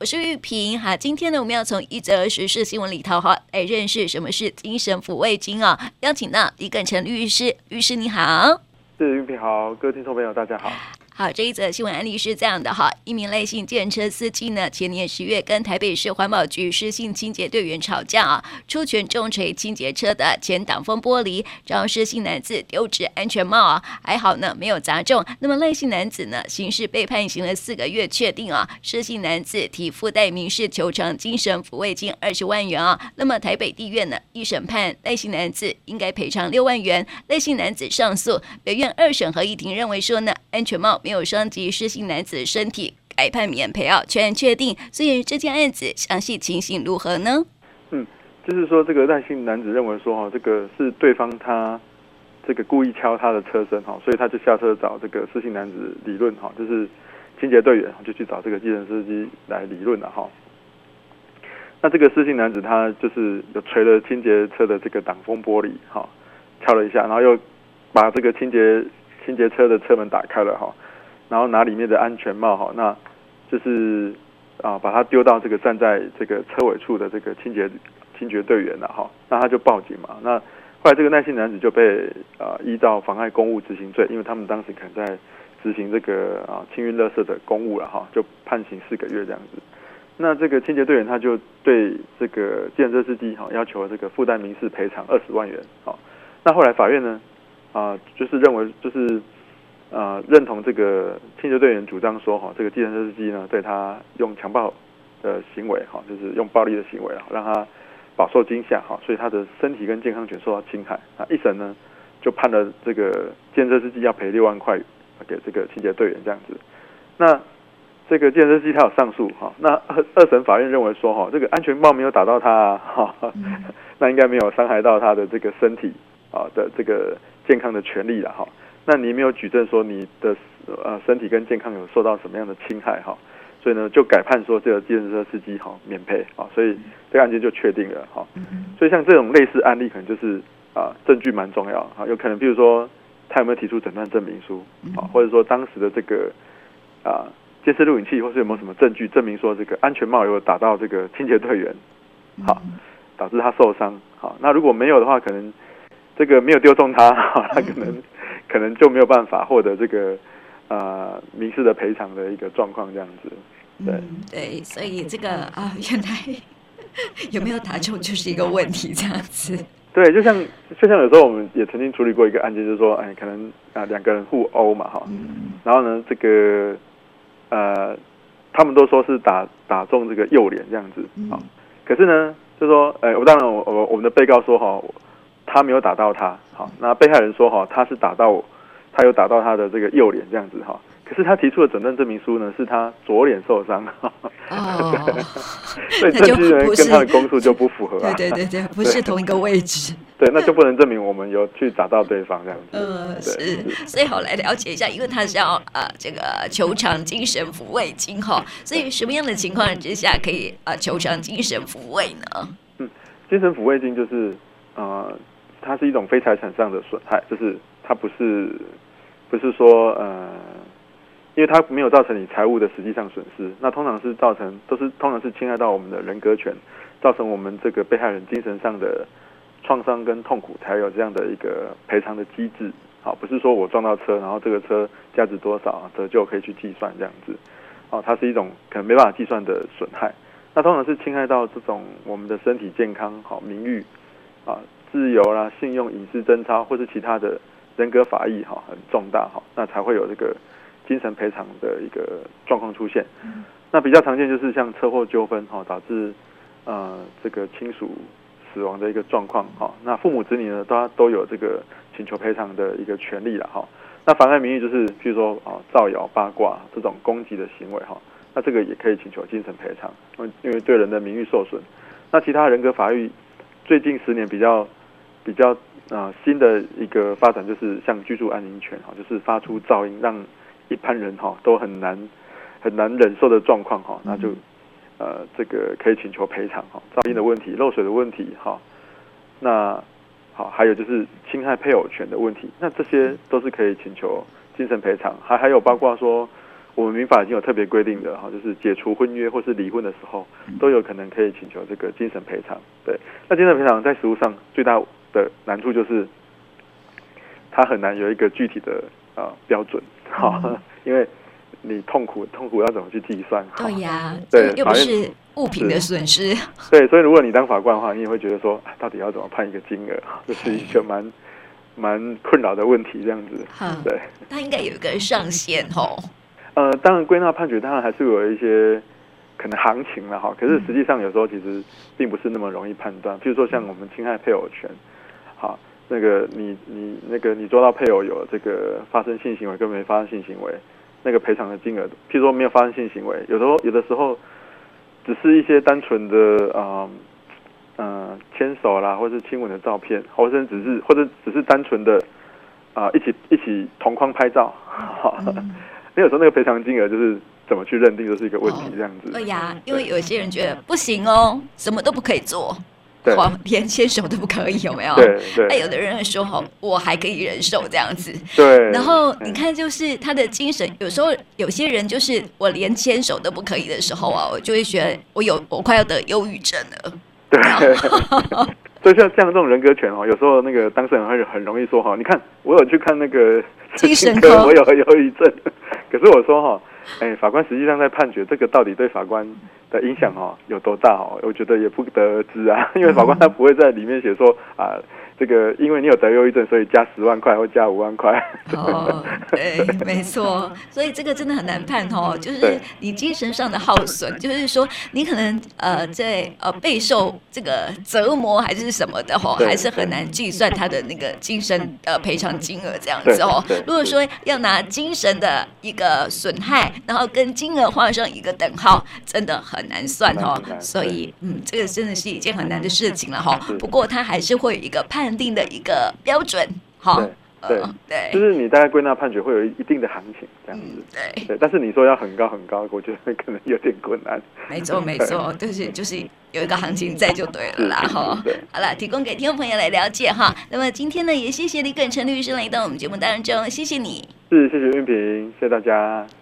我是玉萍。哈，今天呢，我们要从一则时事新闻里头哈来认识什么是精神抚慰金啊。邀请到李耿成律师，律师你好。是玉萍好，各位听众朋友大家好。好，这一则新闻案例是这样的哈，一名赖姓计程车司机呢，前年十月跟台北市环保局施姓清洁队员吵架啊，出拳重锤清洁车的前挡风玻璃，然后施姓男子丢掷安全帽啊，还好呢没有砸中。那么赖姓男子呢，刑事被判刑了四个月，确定啊，施姓男子提附带民事求偿精神抚慰金二十万元啊。那么台北地院呢，一审判赖姓男子应该赔偿六万元，赖姓男子上诉，北院二审合议庭认为说呢，安全帽。没有伤及失信男子身体，改判免赔啊，全案确定。所以这件案子详细情形如何呢？嗯，就是说这个赖姓男子认为说哈，这个是对方他这个故意敲他的车身哈，所以他就下车找这个失信男子理论哈，就是清洁队员就去找这个计程司机来理论了哈。那这个失信男子他就是有锤了清洁车的这个挡风玻璃哈，敲了一下，然后又把这个清洁清洁车的车门打开了哈。然后拿里面的安全帽哈，那就是啊，把他丢到这个站在这个车尾处的这个清洁清洁队员了哈，那他就报警嘛。那后来这个耐心男子就被啊依照妨碍公务执行罪，因为他们当时可能在执行这个啊清运垃圾的公务了哈，就判刑四个月这样子。那这个清洁队员他就对这个计程车司机哈要求这个附带民事赔偿二十万元。好，那后来法院呢啊就是认为就是。呃，认同这个清洁队员主张说，哈，这个计程车司机呢，对他用强暴的行为，哈，就是用暴力的行为啊，让他饱受惊吓，哈，所以他的身体跟健康权受到侵害。那一审呢，就判了这个计程车司机要赔六万块给这个清洁队员这样子。那这个计程车司机他有上诉，哈，那二二审法院认为说，哈，这个安全帽没有打到他，哈，那应该没有伤害到他的这个身体啊的这个健康的权利了，哈。那你没有举证说你的呃身体跟健康有受到什么样的侵害哈，所以呢就改判说这个计程车司机哈免赔啊，所以这个案件就确定了哈。所以像这种类似案例，可能就是啊证据蛮重要啊，有可能比如说他有没有提出诊断证明书啊，或者说当时的这个啊监视录影器，或是有没有什么证据证明说这个安全帽有打到这个清洁队员，好导致他受伤好，那如果没有的话，可能这个没有丢中他，他可能。可能就没有办法获得这个呃民事的赔偿的一个状况这样子，对、嗯、对，所以这个啊原来 有没有打中就是一个问题这样子。对，就像就像有时候我们也曾经处理过一个案件，就是说哎可能啊两个人互殴嘛哈，嗯、然后呢这个呃他们都说是打打中这个右脸这样子啊，嗯、可是呢就说哎我当然我我我们的被告说哈。他没有打到他，好，那被害人说哈，他是打到，他有打到他的这个右脸这样子哈，可是他提出的诊断证明书呢，是他左脸受伤，哦，所以证据人跟他的供述就不符合啊，对对对 对，不是同一个位置，对，那就不能证明我们有去打到对方这样子，嗯，是，所以好来了解一下，因为他是要呃这个球场精神抚慰金哈，所以什么样的情况之下可以啊球场精神抚慰呢？嗯，精神抚慰金就是呃。它是一种非财产上的损害，就是它不是不是说呃，因为它没有造成你财务的实际上损失，那通常是造成都是通常是侵害到我们的人格权，造成我们这个被害人精神上的创伤跟痛苦，才有这样的一个赔偿的机制。好，不是说我撞到车，然后这个车价值多少折旧可以去计算这样子。哦，它是一种可能没办法计算的损害。那通常是侵害到这种我们的身体健康、好名誉啊。自由啦、信用、隐私贞操，或是其他的人格法益哈，很重大哈，那才会有这个精神赔偿的一个状况出现。嗯、那比较常见就是像车祸纠纷哈，导致呃这个亲属死亡的一个状况哈。那父母子女呢，都都有这个请求赔偿的一个权利了哈。那妨碍名誉就是譬如说啊造谣八卦这种攻击的行为哈，那这个也可以请求精神赔偿，因为对人的名誉受损。那其他人格法益最近十年比较。比较啊、呃、新的一个发展就是像居住安宁权哈，就是发出噪音让一般人哈都很难很难忍受的状况哈，那就呃这个可以请求赔偿哈，噪音的问题、漏水的问题哈，那好还有就是侵害配偶权的问题，那这些都是可以请求精神赔偿，还还有包括说我们民法已经有特别规定的哈，就是解除婚约或是离婚的时候，都有可能可以请求这个精神赔偿。对，那精神赔偿在实务上最大的难处就是，它很难有一个具体的啊标准，哈，因为你痛苦痛苦要怎么去计算？对呀，对，又不是物品的损失。对，所以如果你当法官的话，你也会觉得说，到底要怎么判一个金额？这是一个蛮蛮困扰的问题，这样子。对，它应该有一个上限哦。呃，当然归纳判决，当然还是有一些可能行情了哈。可是实际上有时候其实并不是那么容易判断。譬如说像我们侵害配偶权，好，那个你你那个你抓到配偶有这个发生性行为跟没发生性行为，那个赔偿的金额，譬如说没有发生性行为，有时候有的时候只是一些单纯的啊嗯牵手啦，或是亲吻的照片，或者只是或者只是单纯的啊、呃、一起一起同框拍照，好。嗯有时候那个赔偿金额就是怎么去认定，就是一个问题，这样子。对呀，因为有些人觉得不行哦，什么都不可以做，对，连牵手都不可以，有没有？对对。那有的人说哦，我还可以忍受这样子。对。然后你看，就是他的精神，有时候有些人就是我连牵手都不可以的时候啊，我就会觉得我有我快要得忧郁症了。对。所以像像这种人格权哦，有时候那个当事人会很容易说哈，你看我有去看那个精神科，我有忧郁症。可是我说哈，哎，法官实际上在判决这个到底对法官的影响哦有多大哦？我觉得也不得而知啊，因为法官他不会在里面写说啊，这个因为你有得忧郁症，所以加十万块或加五万块。哦，对，没错，所以这个真的很难判哦，就是你精神上的耗损，就是说你可能呃在呃备受这个折磨还是什么的哦，还是很难计算他的那个精神呃赔偿金额这样子哦。如果说要拿精神的一个损害，然后跟金额画上一个等号，真的很难算哦。所以，嗯，这个真的是一件很难的事情了哈。不过，它还是会有一个判定的一个标准哈。对对，就是你大概归纳判决会有一定的行情这样子。对对，但是你说要很高很高，我觉得可能有点困难。没错没错，就是就是有一个行情在就对了啦哈。好了，提供给听众朋友来了解哈。那么今天呢，也谢谢李耿成律师来到我们节目当中，谢谢你。是，谢谢韵萍，谢谢大家。